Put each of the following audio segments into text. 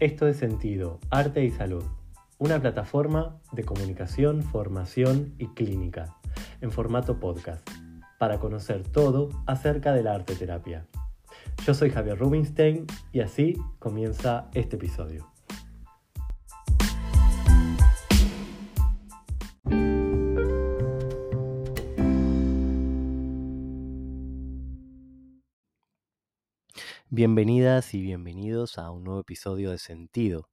Esto es Sentido, Arte y Salud, una plataforma de comunicación, formación y clínica, en formato podcast, para conocer todo acerca de la arte terapia. Yo soy Javier Rubinstein y así comienza este episodio. Bienvenidas y bienvenidos a un nuevo episodio de Sentido.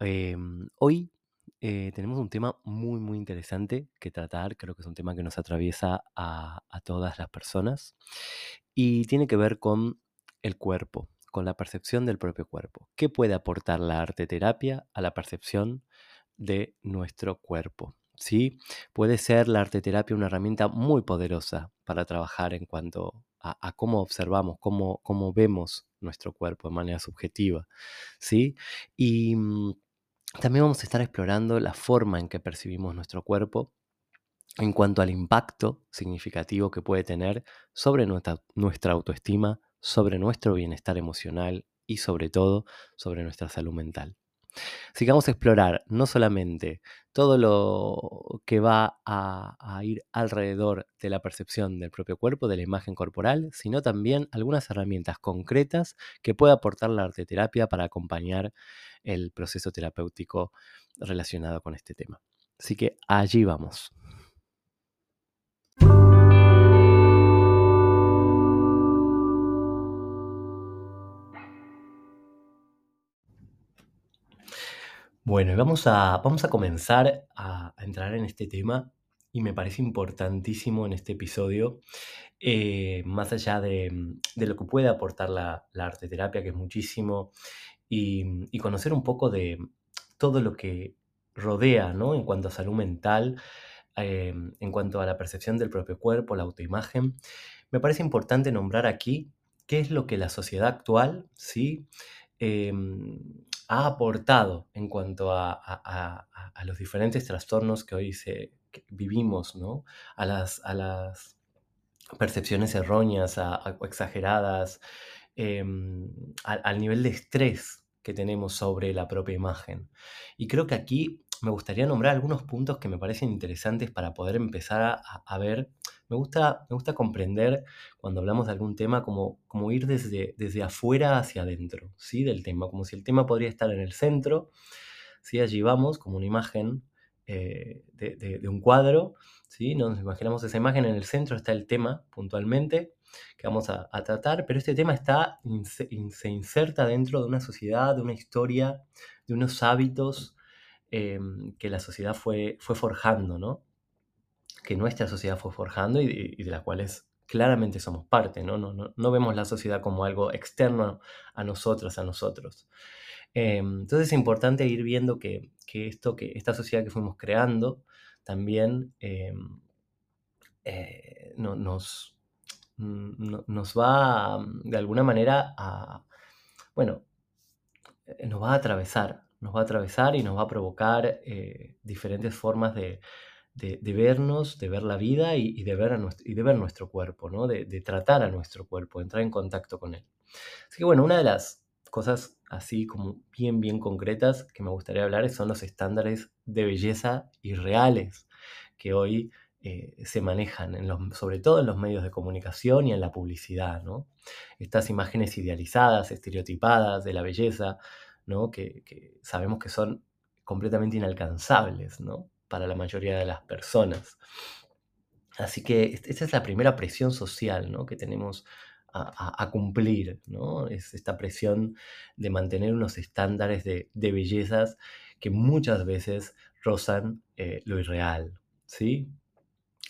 Em, hoy eh, tenemos un tema muy, muy interesante que tratar. Creo que es un tema que nos atraviesa a, todas las personas y tiene que ver con el cuerpo, con la percepción del propio cuerpo. ¿Qué puede aportar la arte terapia a la percepción de nuestro cuerpo? ¿Sí? Puede ser la arte terapia una herramienta muy poderosa para trabajar en cuanto a, cómo observamos, cómo, cómo, vemos nuestro cuerpo de manera subjetiva. ¿sí? Y mm, también vamos a estar explorando la forma en que percibimos nuestro cuerpo en cuanto al impacto significativo que puede tener sobre nuestra, nuestra autoestima, sobre nuestro bienestar emocional y sobre todo sobre nuestra salud mental. Así que vamos a explorar no solamente todo lo que va a, ir alrededor de la percepción del propio cuerpo, de la imagen corporal, sino también algunas herramientas concretas que puede aportar la arte terapia para acompañar el proceso terapéutico relacionado con este tema. Así que allí vamos. Bueno, vamos a, vamos a comenzar a, entrar en este tema y me parece importantísimo en este episodio, eh, más allá de, lo que puede aportar la, arte terapia, que es muchísimo, y, conocer un poco de todo lo que rodea, ¿no? En cuanto a salud mental, eh, en cuanto a la percepción del propio cuerpo, la autoimagen, me parece importante nombrar aquí qué es lo que la sociedad actual, ¿sí? Em, ha aportado en cuanto a, los diferentes trastornos que hoy se, vivimos, ¿no? a, las, a las percepciones erróneas o exageradas, em, al nivel de estrés que tenemos sobre la propia imagen. Y creo que aquí me gustaría nombrar algunos puntos que me parecen interesantes para poder empezar a, ver. Me gusta, me gusta comprender cuando hablamos de algún tema como, como ir desde, desde afuera hacia adentro ¿sí? del tema, como si el tema podría estar en el centro. ¿sí? Allí vamos como una imagen eh, de, un cuadro. ¿sí? Nos imaginamos esa imagen, en el centro está el tema puntualmente que vamos a, tratar, pero este tema está, se inserta dentro de una sociedad, de una historia, de unos hábitos Em, que la sociedad fue, fue forjando, ¿no? Que nuestra sociedad fue forjando y, de las cuales claramente somos parte, ¿no? No, ¿no? vemos la sociedad como algo externo a nosotras, a nosotros. Em, entonces es importante ir viendo que, esto, que esta sociedad que fuimos creando también em, eh, nos, nos va de alguna manera a, bueno, eh, nos va a atravesar, nos va a atravesar y nos va a provocar eh, diferentes formas de, vernos, de ver la vida y, de, ver nuestro, y de ver nuestro cuerpo, ¿no? de, tratar a nuestro cuerpo, entrar en contacto con él. Así que bueno, una de las cosas así como bien, bien concretas que me gustaría hablar son los estándares de belleza irreales que hoy eh, se manejan, sobre todo en los medios de comunicación y en la publicidad. ¿no? Estas imágenes idealizadas, estereotipadas de la belleza, que, sabemos que son completamente inalcanzables para la mayoría de las personas. Así que esta es la primera presión social que tenemos a, cumplir, ¿no? es esta presión de mantener unos estándares de, bellezas que muchas veces rozan eh, lo irreal. ¿sí?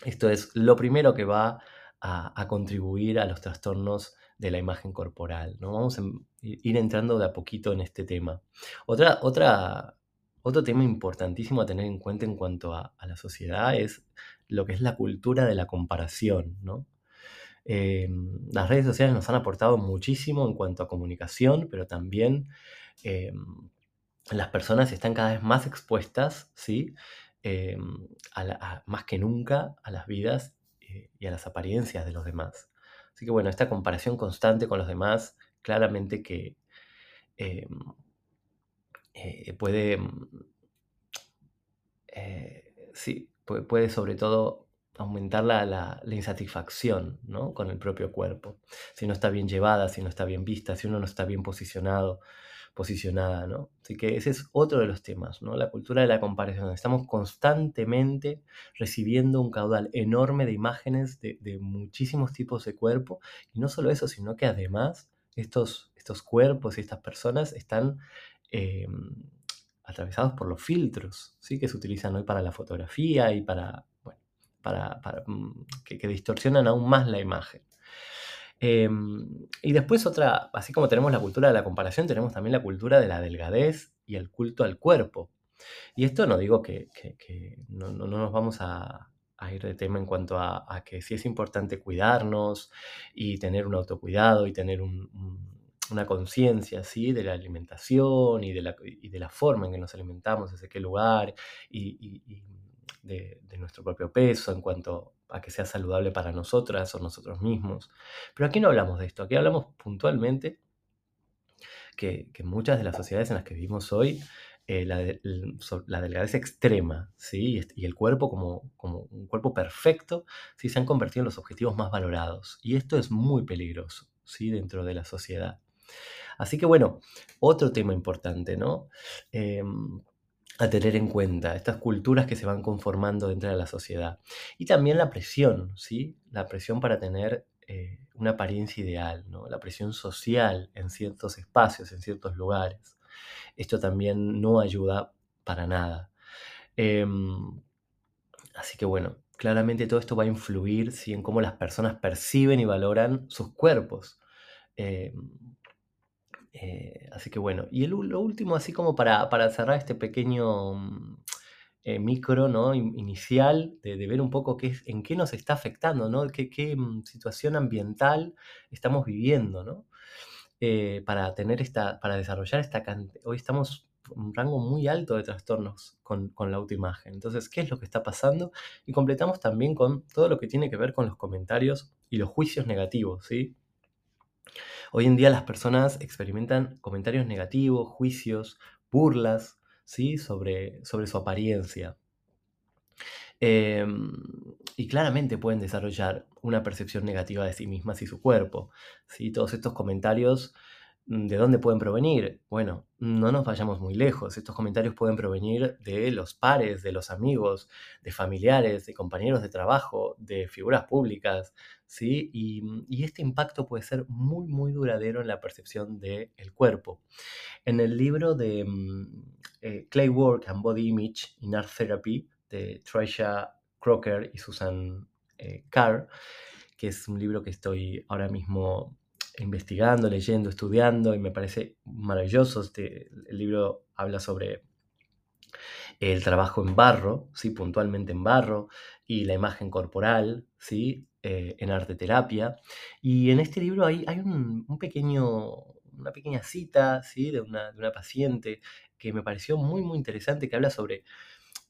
Esto es lo primero que va a, a contribuir a los trastornos de la imagen corporal. ¿no? Vamos a ir entrando de a poquito en este tema. Otra, otra, otro tema importantísimo a tener en cuenta en cuanto a, la sociedad es lo que es la cultura de la comparación. ¿no? Em, las redes sociales nos han aportado muchísimo en cuanto a comunicación, pero también em, las personas están cada vez más expuestas, ¿sí? Em, más que nunca a las vidas eh, y a las apariencias de los demás. Así que bueno, esta comparación constante con los demás, claramente que eh, puede, mm, eh, sí, puede, puede sobre todo aumentar la, la- insatisfacción, ¿no? con el propio cuerpo. Si no está bien llevada, si no está bien vista, si uno no está bien posicionado, posicionada, ¿no? Así que ese es otro de los temas, ¿no? La cultura de la comparación. Estamos constantemente recibiendo un caudal enorme de imágenes de, de muchísimos tipos de cuerpo. Y no solo eso, sino que además estos, estos cuerpos y estas personas están eh, atravesados por los filtros, ¿sí? Que se utilizan hoy para la fotografía y para, mm, que, distorsionan aún más la imagen. Em, y después otra, así como tenemos la cultura de la comparación, tenemos también la cultura de la delgadez y el culto al cuerpo. Y esto no digo que, no, no- no nos vamos a, ir de tema en cuanto a, que sí es importante cuidarnos y tener un autocuidado y tener un- una conciencia ¿sí? de la alimentación y de la, y de la forma en que nos alimentamos, desde qué lugar y, de, nuestro propio peso en cuanto a que sea saludable para nosotras o nosotros mismos. Pero aquí no hablamos de esto, aquí hablamos puntualmente que, que muchas de las sociedades en las que vivimos hoy, eh, la, de- la delgadez extrema, ¿sí? Y el cuerpo como, como un cuerpo perfecto, ¿sí? Se han convertido en los objetivos más valorados. Y esto es muy peligroso, ¿sí? Dentro de la sociedad. Así que bueno, otro tema importante, ¿no? Em, a tener en cuenta, estas culturas que se van conformando dentro de la sociedad. Y también la presión, ¿sí? La presión para tener eh, una apariencia ideal, ¿no? La presión social en ciertos espacios, en ciertos lugares. Esto también no ayuda para nada. Em, así que bueno, claramente todo esto va a influir, ¿sí? en cómo las personas perciben y valoran sus cuerpos. Em, eh, así que bueno, y el lo último, así como para, para cerrar este pequeño mm, eh, micro, ¿no? in- inicial, de, ver un poco qué es, en qué nos está afectando, ¿no? qué, qué, mm, situación ambiental estamos viviendo, ¿no? Eh, para tener esta, para desarrollar esta cantidad. Hoy estamos un rango muy alto de trastornos con, con la autoimagen. Entonces, ¿qué es lo que está pasando? Y completamos también con todo lo que tiene que ver con los comentarios y los juicios negativos, ¿sí? Hoy en día las personas experimentan comentarios negativos, juicios, burlas, ¿sí? sobre, sobre su apariencia. Em, y claramente pueden desarrollar una percepción negativa de sí mismas y su cuerpo. ¿sí? Todos estos comentarios, ¿de dónde pueden provenir? Bueno, no nos vayamos muy lejos. Estos comentarios pueden provenir de los pares, de los amigos, de familiares, de compañeros de trabajo, de figuras públicas. ¿sí? Y, mm, y este impacto puede ser muy, muy duradero en la percepción del cuerpo. En el libro de mm, eh, Clay Work and Body Image in Art Therapy de Tricia Crocker y Susan eh, Carr, que es un libro que estoy ahora mismo investigando, leyendo, estudiando y me parece maravilloso. Este, el libro habla sobre el trabajo en barro, ¿sí? puntualmente en barro, y la imagen corporal, ¿sí? Eh, en arte terapia. Y en este libro hay, hay un, pequeño, una pequeña cita ¿sí? de, una, de una paciente que me pareció muy, muy interesante, que habla sobre...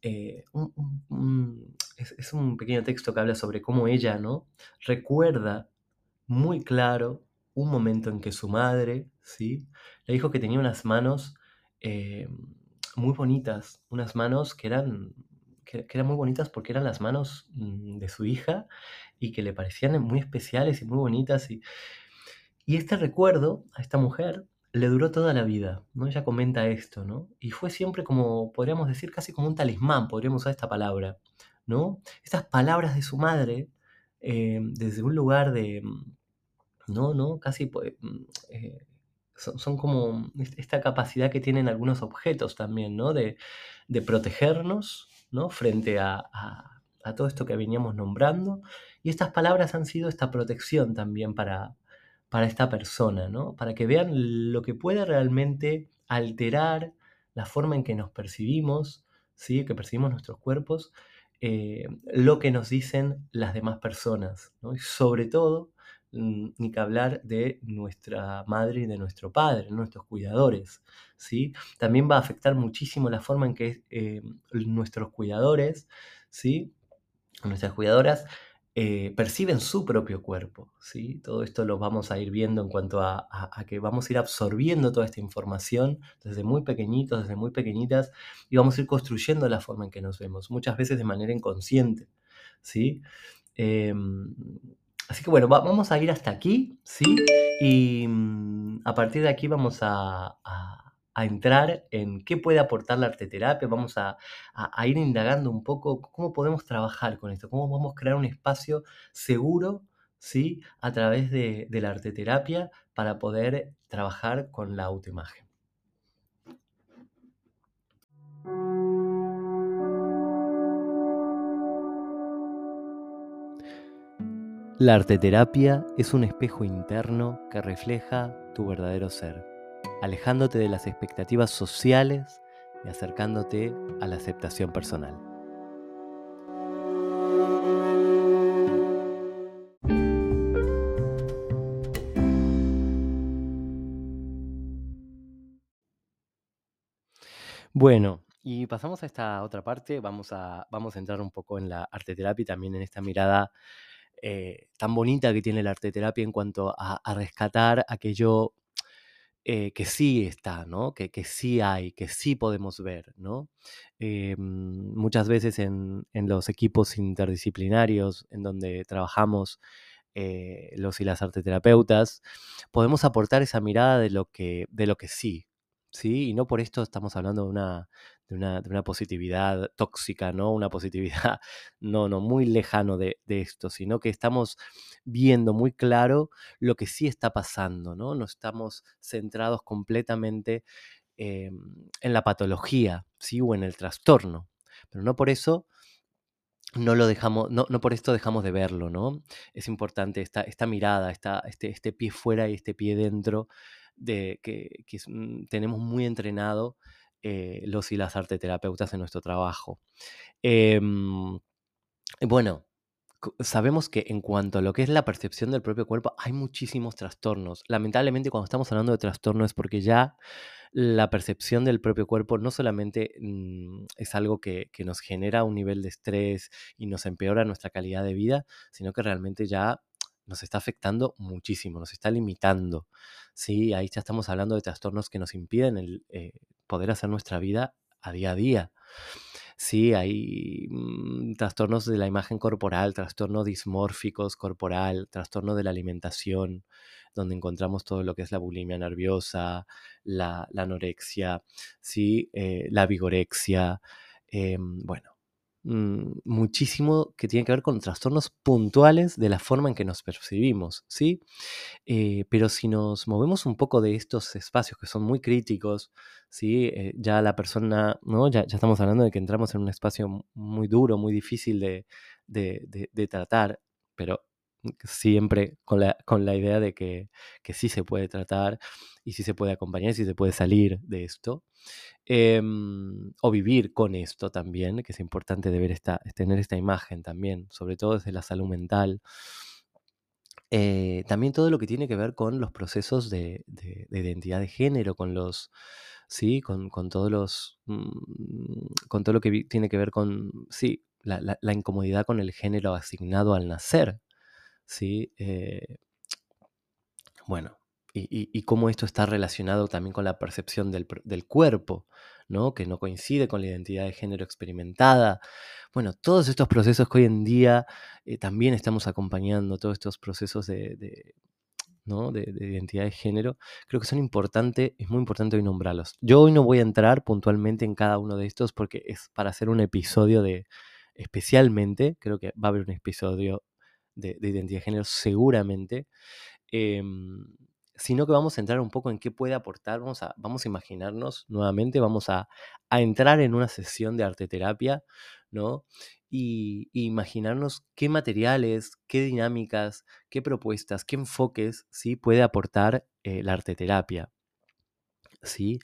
eh, un- es, es un pequeño texto que habla sobre cómo ella ¿no? recuerda muy claro un momento en que su madre, ¿sí? Le dijo que tenía unas manos eh, muy bonitas, unas manos que eran, que, eran muy bonitas porque eran las manos mm, de su hija y que le parecían muy especiales y muy bonitas. Y, y este recuerdo a esta mujer le duró toda la vida, ¿no? Ella comenta esto, ¿no? Y fue siempre como, podríamos decir, casi como un talismán, podríamos usar esta palabra, ¿no? Estas palabras de su madre, eh, desde un lugar de, mm, no, no, casi mm, eh, son, son como est- esta capacidad que tienen algunos objetos también, ¿no? De, de protegernos, ¿no? Frente a, a- todo esto que veníamos nombrando. Y estas palabras han sido esta protección también para, para esta persona, ¿no? Para que vean lo que puede realmente alterar la forma en que nos percibimos, ¿sí? Que percibimos nuestros cuerpos, eh, lo que nos dicen las demás personas, ¿no? Y sobre todo ni que hablar de nuestra madre y de nuestro padre, nuestros cuidadores, ¿sí? También va a afectar muchísimo la forma en que eh, nuestros cuidadores, ¿sí? Nuestras cuidadoras eh, perciben su propio cuerpo. ¿sí? Todo esto lo vamos a ir viendo en cuanto a, que vamos a ir absorbiendo toda esta información desde muy pequeñitos, desde muy pequeñitas, y vamos a ir construyendo la forma en que nos vemos, muchas veces de manera inconsciente. ¿sí? Em, así que bueno, vamos a ir hasta aquí, ¿sí? Y mm, a partir de aquí vamos a a entrar en qué puede aportar la arteterapia, vamos a, ir indagando un poco cómo podemos trabajar con esto, cómo podemos crear un espacio seguro ¿sí? a través de, de la arteterapia para poder trabajar con la autoimagen. La arteterapia es un espejo interno que refleja tu verdadero ser alejándote de las expectativas sociales y acercándote a la aceptación personal. Bueno, y pasamos a esta otra parte, vamos a, vamos a entrar un poco en la arteterapia y también en esta mirada eh, tan bonita que tiene la arteterapia en cuanto a, rescatar aquello eh, que sí está, ¿no? Que, sí hay, que sí podemos ver, ¿no? Eh, muchas veces en, los equipos interdisciplinarios en donde trabajamos los y las arteterapeutas, podemos aportar esa mirada de lo que, de lo que sí, ¿sí? Y no por esto estamos hablando de una, de una, positividad tóxica, ¿no? Una positividad, no, no, muy lejano de, esto, sino que estamos viendo muy claro lo que sí está pasando, ¿no? No estamos centrados completamente em, en la patología, ¿sí? O en el trastorno. Pero no por eso no lo dejamos, no, no, por esto dejamos de verlo, ¿no? Es importante esta, esta mirada, esta, este, este pie fuera y este pie dentro de, que, mm, tenemos muy entrenado eh, los y las arteterapeutas en nuestro trabajo. Em, bueno, sabemos que en cuanto a lo que es la percepción del propio cuerpo, hay muchísimos trastornos. Lamentablemente, cuando estamos hablando de trastorno es porque ya la percepción del propio cuerpo no solamente mm, es algo que, nos genera un nivel de estrés y nos empeora nuestra calidad de vida, sino que realmente ya nos está afectando muchísimo, nos está limitando. Sí, ahí ya estamos hablando de trastornos que nos impiden el, eh, poder hacer nuestra vida a día a día. Sí, hay mm, trastornos de la imagen corporal, trastornos dismórficos corporal, trastorno de la alimentación, donde encontramos todo lo que es la bulimia nerviosa, la, anorexia, ¿sí? Eh, la vigorexia. Em, bueno, Mm, muchísimo que tiene que ver con trastornos puntuales de la forma en que nos percibimos, ¿sí? Eh, pero si nos movemos un poco de estos espacios que son muy críticos, ¿sí? Eh, ya la persona, ¿no? Ya, estamos hablando de que entramos en un espacio muy duro, muy difícil de, de, tratar, pero siempre con la, con la idea de que, que, sí se puede tratar y sí se puede acompañar y sí se puede salir de esto. Em, o vivir con esto también, que es importante de tener esta imagen también, sobre todo desde la salud mental. Eh, también todo lo que tiene que ver con los procesos de, identidad de género, con los, sí, con, todos los, mm, con todo lo que tiene que ver con, sí, la, incomodidad con el género asignado al nacer, sí. Eh, bueno, y, cómo esto está relacionado también con la percepción del, cuerpo, ¿no? que no coincide con la identidad de género experimentada. Bueno, todos estos procesos que hoy en día eh, también estamos acompañando, todos estos procesos de, ¿no? de, identidad de género, creo que son importantes, es muy importante hoy nombrarlos. Yo hoy no voy a entrar puntualmente en cada uno de estos porque es para hacer un episodio de, especialmente, creo que va a haber un episodio de, identidad de género seguramente. Em, sino que vamos a entrar un poco en qué puede aportar, vamos a, vamos a imaginarnos nuevamente, vamos a, entrar en una sesión de arteterapia, ¿no? Y, imaginarnos qué materiales, qué dinámicas, qué propuestas, qué enfoques, ¿sí? Puede aportar eh, la arteterapia. ¿Sí?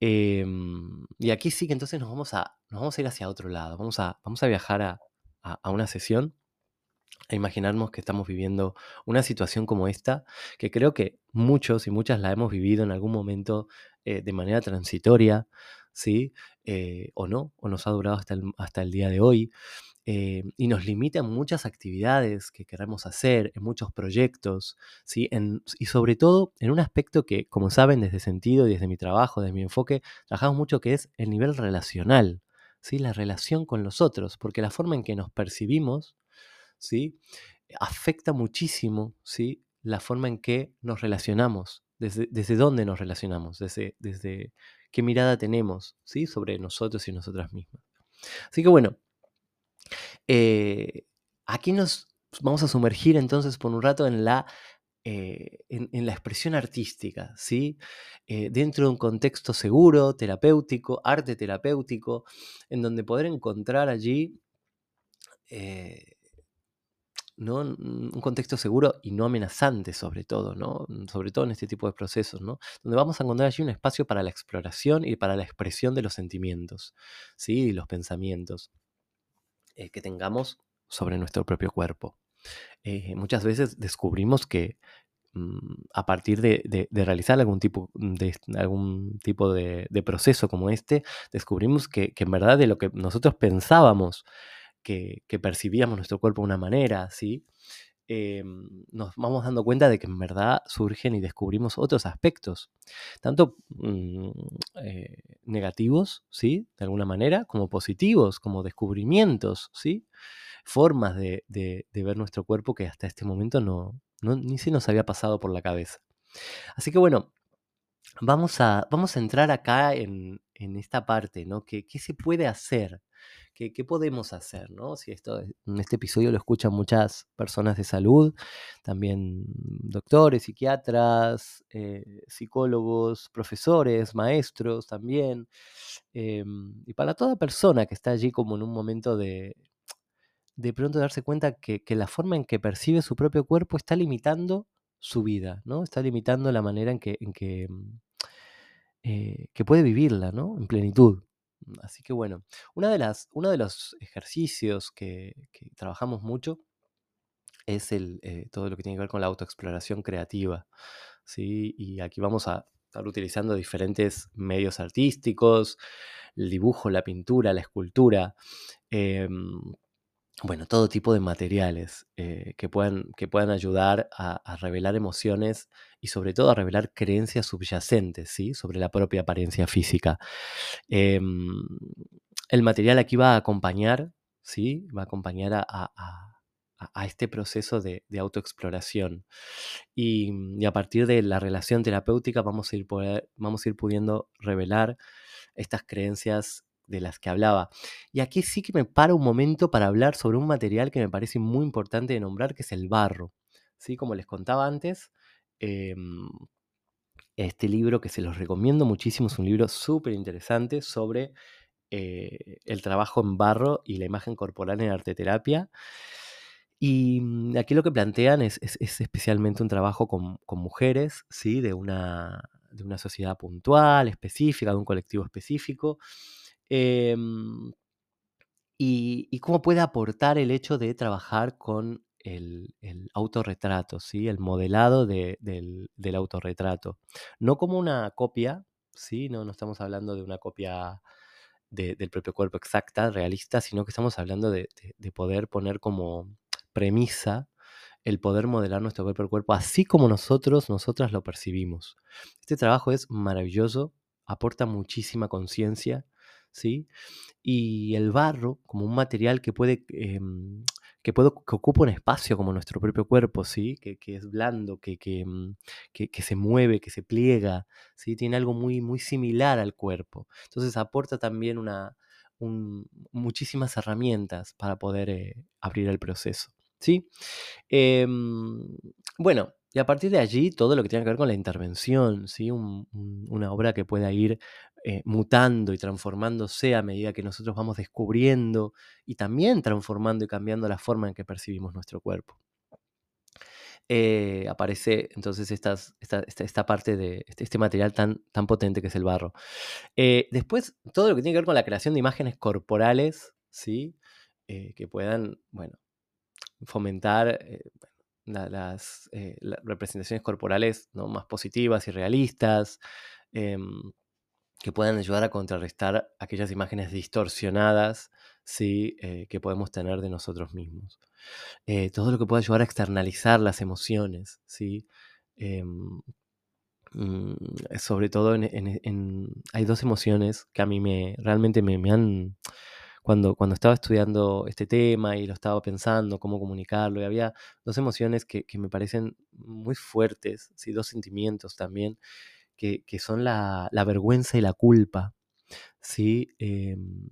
Em, y aquí sí que entonces nos vamos a, nos vamos a ir hacia otro lado, vamos a, vamos a viajar a, a una sesión a imaginarnos que estamos viviendo una situación como esta, que creo que muchos y muchas la hemos vivido en algún momento eh, de manera transitoria, ¿sí? Eh, o no, o nos ha durado hasta el, hasta el día de hoy. eh, y nos limita en muchas actividades que queremos hacer, en muchos proyectos, ¿sí? y sobre todo en un aspecto que, como saben, desde sentido y desde mi trabajo, desde mi enfoque, trabajamos mucho que es el nivel relacional, ¿sí? la relación con los otros, porque la forma en que nos percibimos ¿sí? afecta muchísimo ¿sí? la forma en que nos relacionamos, desde, desde dónde nos relacionamos, desde, desde qué mirada tenemos ¿sí? sobre nosotros y nosotras mismas. Así que bueno, eh, aquí nos vamos a sumergir entonces por un rato en la, eh, en, la expresión artística, ¿sí? Eh, dentro de un contexto seguro, terapéutico, arte terapéutico, en donde poder encontrar allí ¿no? un contexto seguro y no amenazante sobre todo, ¿no? sobre todo en este tipo de procesos, donde vamos a encontrar allí un espacio para la exploración y para la expresión de los sentimientos ¿sí? y los pensamientos eh, que tengamos sobre nuestro propio cuerpo. Eh, muchas veces descubrimos que mm, a partir de, realizar algún tipo de, algún tipo de, proceso como este, descubrimos que, que en verdad de lo que nosotros pensábamos que, percibíamos nuestro cuerpo de una manera, ¿sí? Em, nos vamos dando cuenta de que en verdad surgen y descubrimos otros aspectos, tanto mm, eh, negativos, ¿sí? De alguna manera, como positivos, como descubrimientos, ¿sí? Formas de, ver nuestro cuerpo que hasta este momento no, ni se nos había pasado por la cabeza. Así que bueno, vamos a, vamos a entrar acá en, esta parte, ¿no? ¿Qué, ¿Qué, se puede hacer ¿Qué, podemos hacer? ¿no? Si esto, en este episodio lo escuchan muchas personas de salud, también doctores, psiquiatras, eh, psicólogos, profesores, maestros también. Em, y para toda persona que está allí como en un momento de, de pronto darse cuenta que, la forma en que percibe su propio cuerpo está limitando su vida, ¿no? Está limitando la manera en que, mm, eh, que puede vivirla, ¿no? En plenitud. Así que bueno, una de las, uno de los ejercicios que, trabajamos mucho es el, eh, todo lo que tiene que ver con la autoexploración creativa. ¿sí? Y aquí vamos a estar utilizando diferentes medios artísticos, el dibujo, la pintura, la escultura. Em, bueno, todo tipo de materiales eh, que, puedan, que puedan ayudar a, revelar emociones y sobre todo a revelar creencias subyacentes ¿sí? sobre la propia apariencia física. Em, el material aquí va a acompañar, ¿sí? va a acompañar a, este proceso de, autoexploración. Y, a partir de la relación terapéutica vamos a ir, vamos a ir pudiendo revelar estas creencias de las que hablaba. Y aquí sí que me paro un momento para hablar sobre un material que me parece muy importante de nombrar, que es el barro. ¿Sí? Como les contaba antes, em, este libro que se los recomiendo muchísimo es un libro súper interesante sobre eh, el trabajo en barro y la imagen corporal en arteterapia. Y mm, aquí lo que plantean es, especialmente un trabajo con, mujeres, ¿sí? de, una, de una sociedad puntual, específica, de un colectivo específico, Em, y, cómo puede aportar el hecho de trabajar con el, autorretrato, ¿sí? el modelado del, autorretrato. No como una copia, ¿sí? no, no estamos hablando de una copia del propio cuerpo exacta, realista, sino que estamos hablando de, poder poner como premisa el poder modelar nuestro propio cuerpo así como nosotros, nosotras lo percibimos. Este trabajo es maravilloso, aporta muchísima conciencia ¿sí? Y el barro como un material que puede, em, que, puede, que ocupa un espacio como nuestro propio cuerpo, ¿sí? Que, es blando, mm, que, que, se mueve, que se pliega, ¿sí? Tiene algo muy, muy similar al cuerpo. Entonces aporta también una, muchísimas herramientas para poder eh, abrir el proceso, ¿sí? Em, bueno, y a partir de allí, todo lo que tiene que ver con la intervención, ¿sí? una obra que pueda ir eh, mutando y transformándose a medida que nosotros vamos descubriendo y también transformando y cambiando la forma en que percibimos nuestro cuerpo. Eh, aparece entonces esta, esta, parte de este, este, material tan, tan potente que es el barro. Eh, después, todo lo que tiene que ver con la creación de imágenes corporales, ¿sí? que puedan, bueno, fomentar las, representaciones corporales ¿no? más positivas y realistas. Em, que puedan ayudar a contrarrestar aquellas imágenes distorsionadas ¿sí? Eh, que podemos tener de nosotros mismos. Eh, todo lo que pueda ayudar a externalizar las emociones, ¿sí? Em, mm, sobre todo en, hay dos emociones que a mí me realmente me, han cuando, cuando estaba estudiando este tema y lo estaba pensando, cómo comunicarlo, había dos emociones que, me parecen muy fuertes, ¿sí? dos sentimientos también, que, son la, la, vergüenza y la culpa. ¿sí? Em,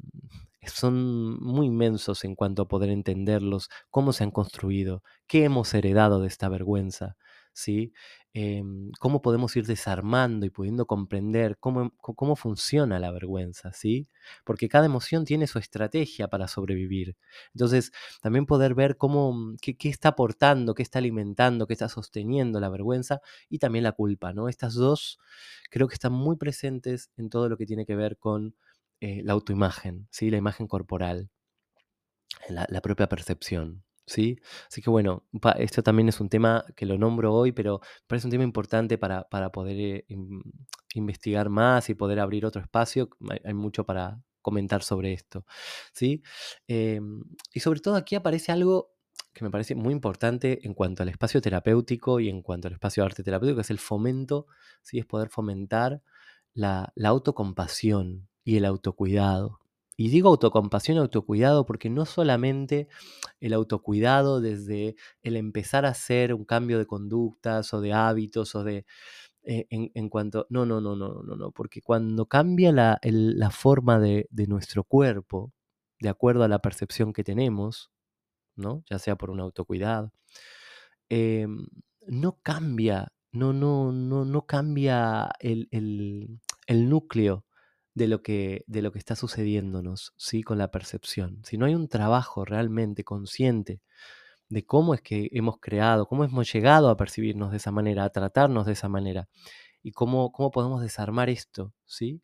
son muy inmensos en cuanto a poder entenderlos, cómo se han construido, qué hemos heredado de esta vergüenza, ¿sí? Em, cómo podemos ir desarmando y pudiendo comprender cómo, cómo, funciona la vergüenza, ¿sí? Porque cada emoción tiene su estrategia para sobrevivir. Entonces, también poder ver cómo, qué, qué está aportando, qué está alimentando, qué está sosteniendo la vergüenza y también la culpa, ¿no? Estas dos creo que están muy presentes en todo lo que tiene que ver con eh, la autoimagen, ¿sí? la imagen corporal, la, propia percepción. ¿Sí? Así que bueno, esto también es un tema que lo nombro hoy, pero parece un tema importante para, poder eh, investigar más y poder abrir otro espacio. Hay, mucho para comentar sobre esto. ¿sí? Em, y sobre todo aquí aparece algo que me parece muy importante en cuanto al espacio terapéutico y en cuanto al espacio de arte terapéutico, que es el fomento, ¿sí? es poder fomentar la, la autocompasión, y el autocuidado. Y digo autocompasión autocuidado porque no solamente el autocuidado desde el empezar a hacer un cambio de conductas o de hábitos o de... Eh, en, cuanto... No, no, no, no, no, no, porque cuando cambia la, la forma de, nuestro cuerpo, de acuerdo a la percepción que tenemos, ¿no? ya sea por un autocuidado, em, no cambia, no, no, no, no cambia el, el núcleo de lo que, de lo que está sucediéndonos, ¿sí? Con la percepción. Si no hay un trabajo realmente consciente de cómo es que hemos creado, cómo hemos llegado a percibirnos de esa manera, a tratarnos de esa manera, y cómo, cómo podemos desarmar esto, ¿sí?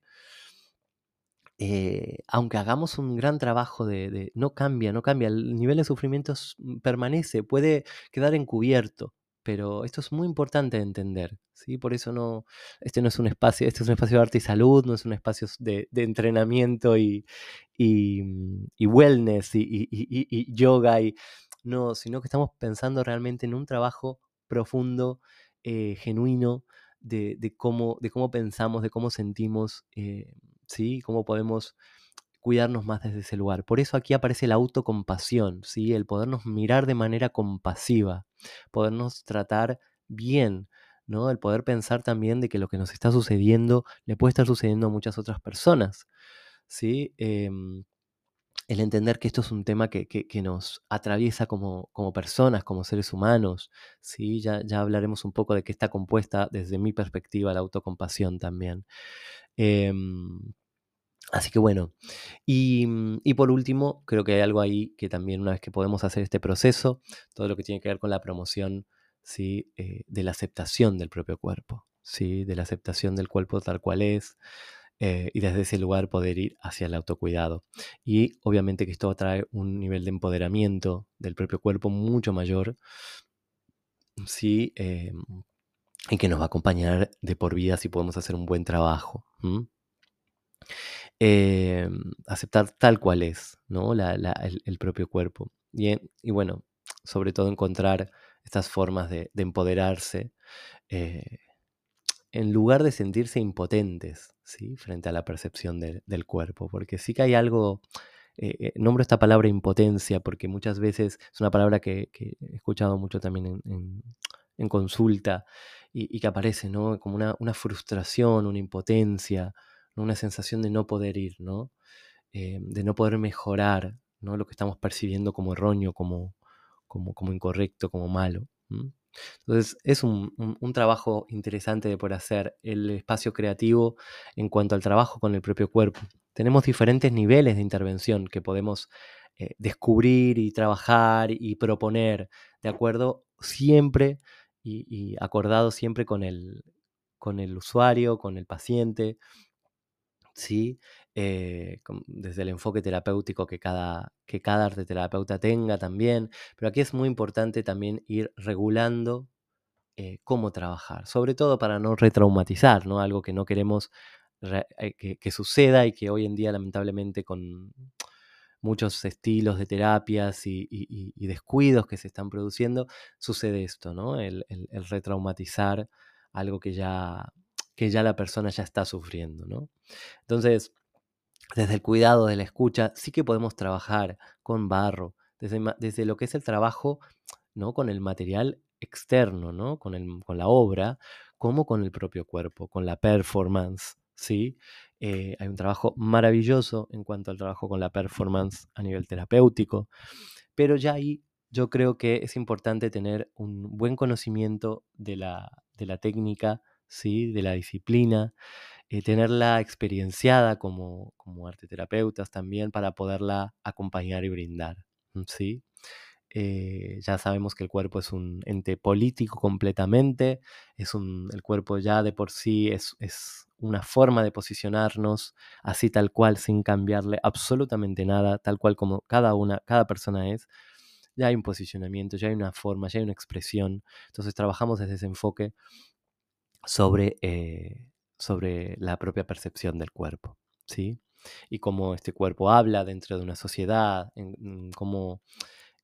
Eh, aunque hagamos un gran trabajo de, No cambia, no cambia, el nivel de sufrimiento permanece, puede quedar encubierto, pero esto es muy importante de entender, ¿sí? Por eso no, este no es un espacio, este es un espacio de arte y salud, no es un espacio de, entrenamiento y, y, wellness y, yoga, y, no, sino que estamos pensando realmente en un trabajo profundo, eh, genuino, de, cómo, de cómo pensamos, de cómo sentimos, eh, ¿sí? Cómo podemos cuidarnos más desde ese lugar. Por eso aquí aparece la autocompasión, ¿sí? el podernos mirar de manera compasiva, podernos tratar bien, ¿no? el poder pensar también de que lo que nos está sucediendo le puede estar sucediendo a muchas otras personas. ¿sí? Em, el entender que esto es un tema que, nos atraviesa como, como, personas, como seres humanos. ¿sí? Ya, ya hablaremos un poco de qué está compuesta desde mi perspectiva la autocompasión también. Em, Así que bueno, mm, y, por último, creo que hay algo ahí que también una vez que podemos hacer este proceso, todo lo que tiene que ver con la promoción ¿sí? Eh, de la aceptación del propio cuerpo, ¿sí? de la aceptación del cuerpo tal cual es, eh, y desde ese lugar poder ir hacia el autocuidado. Y obviamente que esto trae un nivel de empoderamiento del propio cuerpo mucho mayor, ¿sí? Eh, y que nos va a acompañar de por vida si podemos hacer un buen trabajo. Em, aceptar tal cual es, ¿no? el, propio cuerpo. Y, y, bueno, sobre todo encontrar estas formas de, empoderarse eh, en lugar de sentirse impotentes. Frente a la percepción del cuerpo, porque sí que hay algo... Eh, eh, nombro esta palabra impotencia porque muchas veces es una palabra que, he escuchado mucho también en, consulta y, que aparece ¿no? como una frustración, una impotencia, una sensación de no poder ir, ¿no? Eh, de no poder mejorar ¿no? lo que estamos percibiendo como erróneo, como, como, como incorrecto, como malo. Entonces es un, trabajo interesante de poder hacer el espacio creativo en cuanto al trabajo con el propio cuerpo. Tenemos diferentes niveles de intervención que podemos eh, descubrir y trabajar y proponer de acuerdo siempre y, y acordado siempre con el, con el usuario, con el paciente, ¿sí? Eh, desde el enfoque terapéutico que cada, que cada arte terapeuta tenga también. Pero aquí es muy importante también ir regulando eh, cómo trabajar, sobre todo para no retraumatizar, ¿no? Algo que no queremos que, suceda y que hoy en día lamentablemente con muchos estilos de terapias y, descuidos que se están produciendo, sucede esto, ¿no? El, retraumatizar algo que ya, que ya la persona ya está sufriendo, ¿no? Entonces, desde el cuidado de la escucha, sí que podemos trabajar con barro, desde, lo que es el trabajo, ¿no? Con el material externo, ¿no? Con, el, con la obra, como con el propio cuerpo, con la performance, ¿sí? Eh, hay un trabajo maravilloso en cuanto al trabajo con la performance a nivel terapéutico, pero ya ahí yo creo que es importante tener un buen conocimiento de la, técnica, ¿sí? de la disciplina, eh, tenerla experienciada como, como arte terapeutas también para poderla acompañar y brindar. ¿sí? Eh, ya sabemos que el cuerpo es un ente político completamente, es un, el cuerpo ya de por sí es, es una forma de posicionarnos así tal cual, sin cambiarle absolutamente nada, tal cual como cada una, cada persona es. Ya hay un posicionamiento, ya hay una forma, ya hay una expresión. Entonces trabajamos desde ese enfoque sobre, eh, sobre la propia percepción del cuerpo, ¿sí? Y cómo este cuerpo habla dentro de una sociedad, en, cómo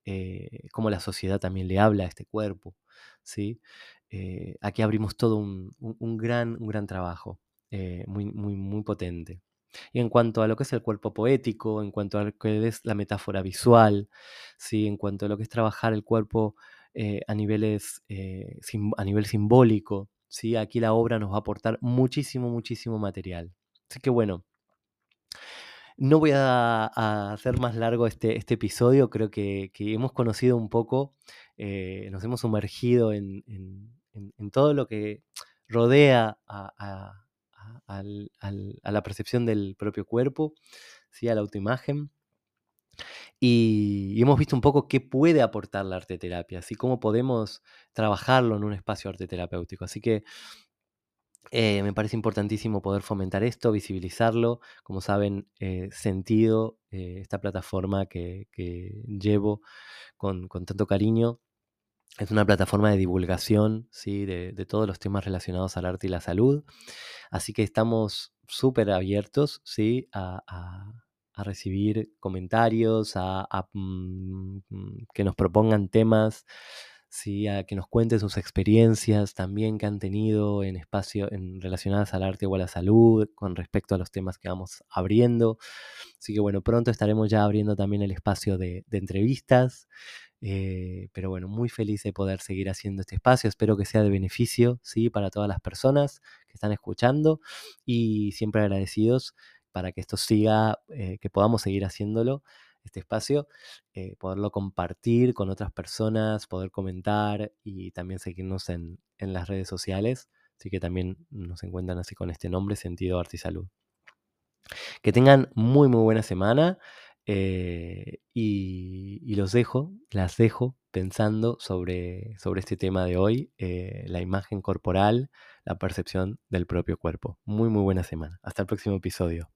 eh, cómo la sociedad también le habla a este cuerpo. ¿sí? Eh, aquí abrimos todo un, gran, un gran trabajo, muy, muy, muy potente. Y en cuanto a lo que es el cuerpo poético, en cuanto a lo que es la metáfora visual, ¿sí? en cuanto a lo que es trabajar el cuerpo a, niveles, a nivel simbólico, ¿sí? aquí la obra nos va a aportar muchísimo, muchísimo material. Así que bueno, no voy a, hacer más largo este, este episodio, creo que, hemos conocido un poco, eh, nos hemos sumergido en, todo lo que rodea a, la percepción del propio cuerpo, ¿sí? a la autoimagen. Y, hemos visto un poco qué puede aportar la arte terapia, así cómo podemos trabajarlo en un espacio arte terapéutico. Así que eh, me parece importantísimo poder fomentar esto, visibilizarlo. Como saben, eh, sentido eh, esta plataforma que, llevo con, tanto cariño. Es una plataforma de divulgación ¿sí? de, todos los temas relacionados al arte y la salud. Así que estamos súper abiertos ¿sí? a, recibir comentarios, a, mm, mm, que nos propongan temas ¿sí? a que nos cuenten sus experiencias también que han tenido en espacio en, relacionadas al arte o a la salud con respecto a los temas que vamos abriendo. Así que bueno, pronto estaremos ya abriendo también el espacio de, entrevistas. Eh, pero bueno, muy feliz de poder seguir haciendo este espacio. Espero que sea de beneficio ¿sí? para todas las personas que están escuchando y siempre agradecidos para que esto siga, eh, que podamos seguir haciéndolo este espacio, eh, poderlo compartir con otras personas, poder comentar y también seguirnos en, las redes sociales. Así que también nos encuentran así con este nombre, Sentido Arte y Salud. Que tengan muy, muy buena semana eh, y, los dejo, las dejo pensando sobre, sobre este tema de hoy, la imagen corporal, la percepción del propio cuerpo. Muy, muy buena semana. Hasta el próximo episodio.